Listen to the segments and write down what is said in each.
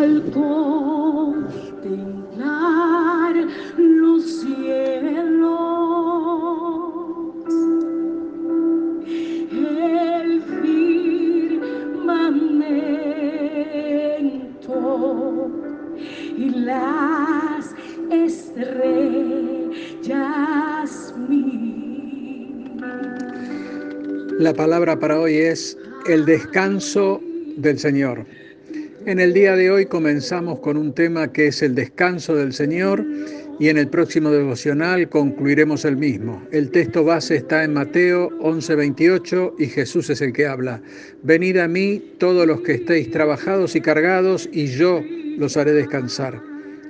al contemplar los cielos. El firmamento y las estrellas La palabra para hoy es el descanso del Señor. En el día de hoy comenzamos con un tema que es el descanso del Señor y en el próximo devocional concluiremos el mismo. El texto base está en Mateo 11:28 y Jesús es el que habla. Venid a mí todos los que estéis trabajados y cargados y yo los haré descansar.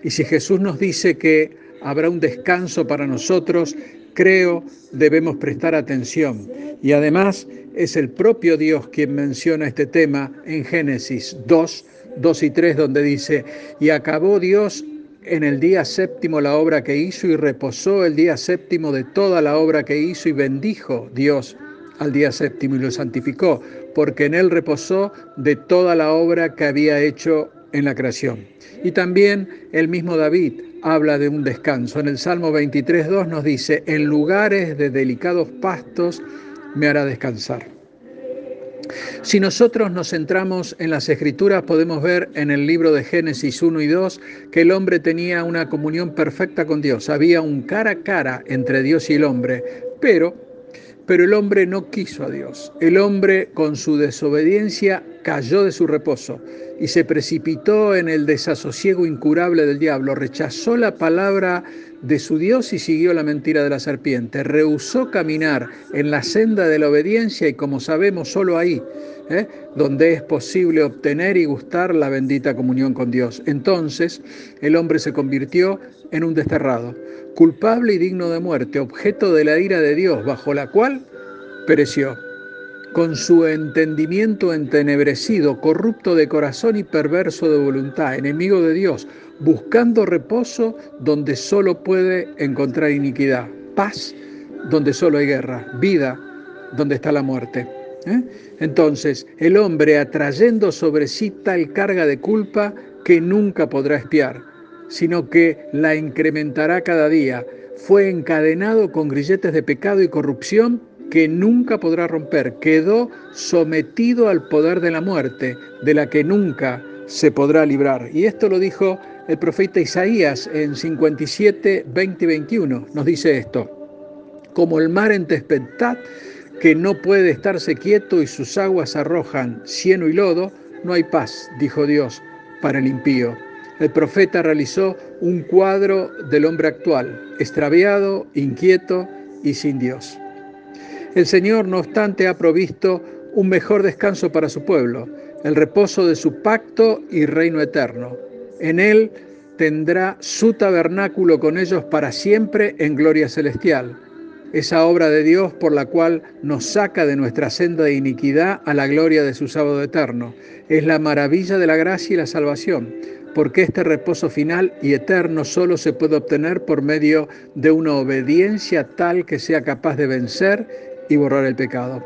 Y si Jesús nos dice que habrá un descanso para nosotros, creo debemos prestar atención. Y además es el propio Dios quien menciona este tema en Génesis 2, 2 y 3, donde dice, y acabó Dios en el día séptimo la obra que hizo y reposó el día séptimo de toda la obra que hizo y bendijo Dios al día séptimo y lo santificó, porque en él reposó de toda la obra que había hecho en la creación. Y también el mismo David habla de un descanso. En el Salmo 23.2 nos dice, en lugares de delicados pastos me hará descansar. Si nosotros nos centramos en las escrituras, podemos ver en el libro de Génesis 1 y 2 que el hombre tenía una comunión perfecta con Dios. Había un cara a cara entre Dios y el hombre, pero, pero el hombre no quiso a Dios. El hombre con su desobediencia cayó de su reposo y se precipitó en el desasosiego incurable del diablo, rechazó la palabra de su Dios y siguió la mentira de la serpiente, rehusó caminar en la senda de la obediencia y como sabemos solo ahí, ¿eh? donde es posible obtener y gustar la bendita comunión con Dios. Entonces el hombre se convirtió en un desterrado, culpable y digno de muerte, objeto de la ira de Dios, bajo la cual pereció con su entendimiento entenebrecido, corrupto de corazón y perverso de voluntad, enemigo de Dios, buscando reposo donde solo puede encontrar iniquidad, paz donde solo hay guerra, vida donde está la muerte. ¿eh? Entonces, el hombre atrayendo sobre sí tal carga de culpa que nunca podrá espiar, sino que la incrementará cada día, fue encadenado con grilletes de pecado y corrupción que nunca podrá romper, quedó sometido al poder de la muerte, de la que nunca se podrá librar. Y esto lo dijo el profeta Isaías en 57, 20 y 21. Nos dice esto, como el mar en tempestad, que no puede estarse quieto y sus aguas arrojan cieno y lodo, no hay paz, dijo Dios, para el impío. El profeta realizó un cuadro del hombre actual, extraviado, inquieto y sin Dios. El Señor, no obstante, ha provisto un mejor descanso para su pueblo, el reposo de su pacto y reino eterno. En Él tendrá su tabernáculo con ellos para siempre en gloria celestial. Esa obra de Dios por la cual nos saca de nuestra senda de iniquidad a la gloria de su sábado eterno. Es la maravilla de la gracia y la salvación, porque este reposo final y eterno solo se puede obtener por medio de una obediencia tal que sea capaz de vencer y borrar el pecado.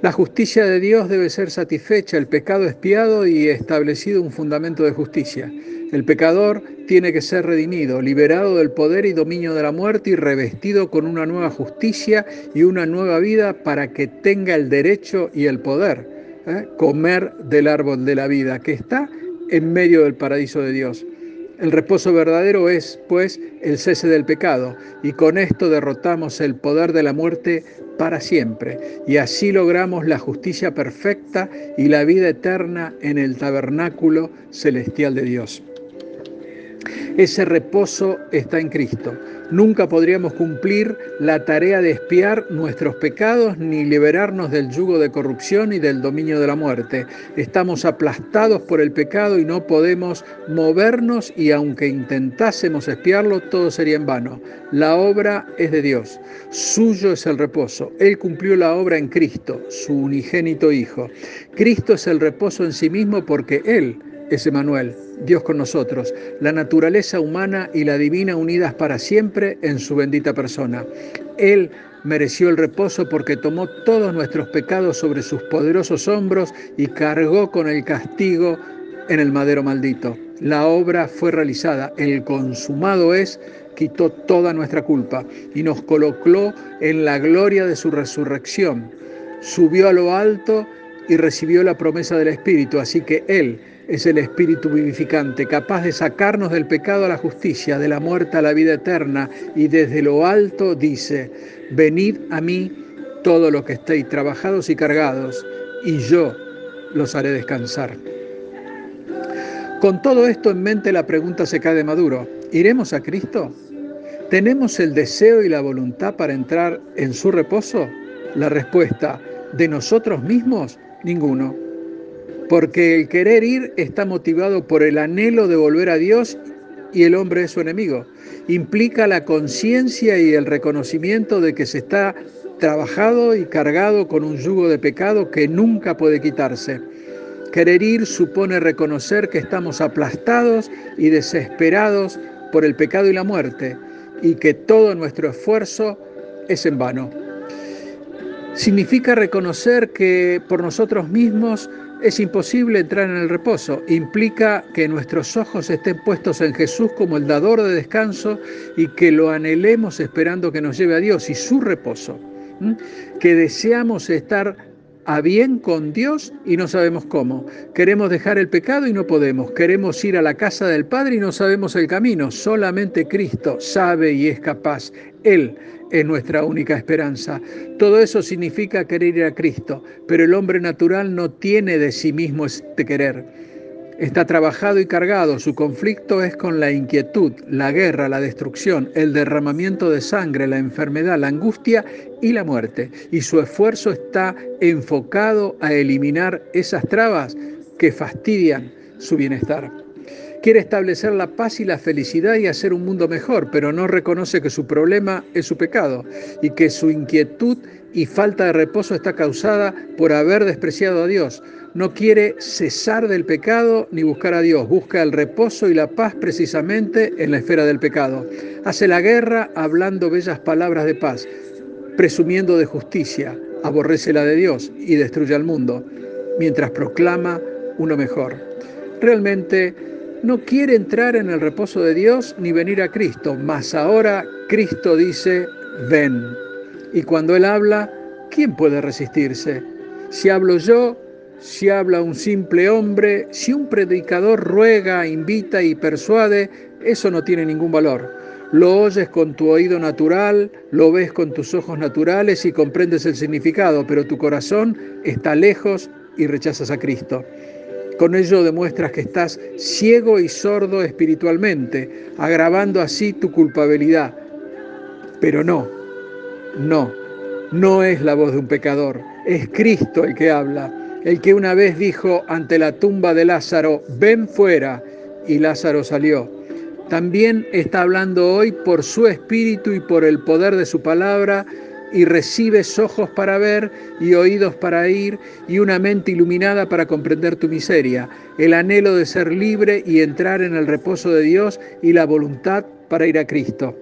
La justicia de Dios debe ser satisfecha, el pecado espiado y establecido un fundamento de justicia. El pecador tiene que ser redimido, liberado del poder y dominio de la muerte y revestido con una nueva justicia y una nueva vida para que tenga el derecho y el poder, ¿eh? comer del árbol de la vida que está en medio del paraíso de Dios. El reposo verdadero es, pues, el cese del pecado, y con esto derrotamos el poder de la muerte para siempre, y así logramos la justicia perfecta y la vida eterna en el tabernáculo celestial de Dios. Ese reposo está en Cristo. Nunca podríamos cumplir la tarea de espiar nuestros pecados ni liberarnos del yugo de corrupción y del dominio de la muerte. Estamos aplastados por el pecado y no podemos movernos y aunque intentásemos espiarlo, todo sería en vano. La obra es de Dios. Suyo es el reposo. Él cumplió la obra en Cristo, su unigénito Hijo. Cristo es el reposo en sí mismo porque Él es Emanuel, Dios con nosotros, la naturaleza humana y la divina unidas para siempre en su bendita persona. Él mereció el reposo porque tomó todos nuestros pecados sobre sus poderosos hombros y cargó con el castigo en el madero maldito. La obra fue realizada, el consumado es, quitó toda nuestra culpa y nos colocó en la gloria de su resurrección. Subió a lo alto y recibió la promesa del Espíritu, así que Él es el Espíritu vivificante, capaz de sacarnos del pecado a la justicia, de la muerte a la vida eterna, y desde lo alto dice, venid a mí todo lo que estéis trabajados y cargados, y yo los haré descansar. Con todo esto en mente la pregunta se cae de maduro. ¿Iremos a Cristo? ¿Tenemos el deseo y la voluntad para entrar en su reposo? La respuesta, ¿de nosotros mismos? Ninguno. Porque el querer ir está motivado por el anhelo de volver a Dios y el hombre es su enemigo. Implica la conciencia y el reconocimiento de que se está trabajado y cargado con un yugo de pecado que nunca puede quitarse. Querer ir supone reconocer que estamos aplastados y desesperados por el pecado y la muerte y que todo nuestro esfuerzo es en vano. Significa reconocer que por nosotros mismos es imposible entrar en el reposo. Implica que nuestros ojos estén puestos en Jesús como el dador de descanso y que lo anhelemos esperando que nos lleve a Dios y su reposo. Que deseamos estar a bien con Dios y no sabemos cómo. Queremos dejar el pecado y no podemos. Queremos ir a la casa del Padre y no sabemos el camino. Solamente Cristo sabe y es capaz. Él es nuestra única esperanza. Todo eso significa querer ir a Cristo, pero el hombre natural no tiene de sí mismo este querer. Está trabajado y cargado, su conflicto es con la inquietud, la guerra, la destrucción, el derramamiento de sangre, la enfermedad, la angustia y la muerte. Y su esfuerzo está enfocado a eliminar esas trabas que fastidian su bienestar. Quiere establecer la paz y la felicidad y hacer un mundo mejor, pero no reconoce que su problema es su pecado y que su inquietud y falta de reposo está causada por haber despreciado a Dios no quiere cesar del pecado ni buscar a Dios, busca el reposo y la paz precisamente en la esfera del pecado. Hace la guerra hablando bellas palabras de paz, presumiendo de justicia, aborrece la de Dios y destruye al mundo, mientras proclama uno mejor. Realmente no quiere entrar en el reposo de Dios ni venir a Cristo, mas ahora Cristo dice, ven. Y cuando Él habla, ¿quién puede resistirse? Si hablo yo, si habla un simple hombre, si un predicador ruega, invita y persuade, eso no tiene ningún valor. Lo oyes con tu oído natural, lo ves con tus ojos naturales y comprendes el significado, pero tu corazón está lejos y rechazas a Cristo. Con ello demuestras que estás ciego y sordo espiritualmente, agravando así tu culpabilidad. Pero no, no, no es la voz de un pecador, es Cristo el que habla el que una vez dijo ante la tumba de Lázaro, ven fuera, y Lázaro salió. También está hablando hoy por su espíritu y por el poder de su palabra, y recibes ojos para ver y oídos para ir y una mente iluminada para comprender tu miseria, el anhelo de ser libre y entrar en el reposo de Dios y la voluntad para ir a Cristo.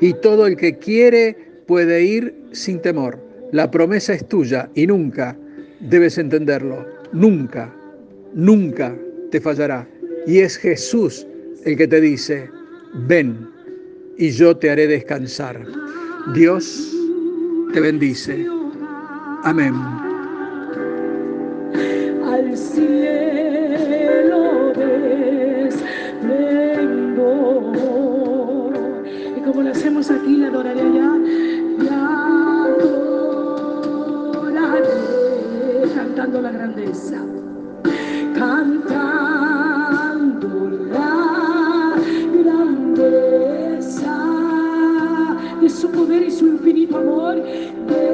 Y todo el que quiere puede ir sin temor. La promesa es tuya y nunca debes entenderlo. Nunca, nunca te fallará. Y es Jesús el que te dice, ven y yo te haré descansar. Dios te bendice. Amén. Al cielo vengo. Y como lo hacemos aquí, le adoraré allá. cantando la grandeza. amor.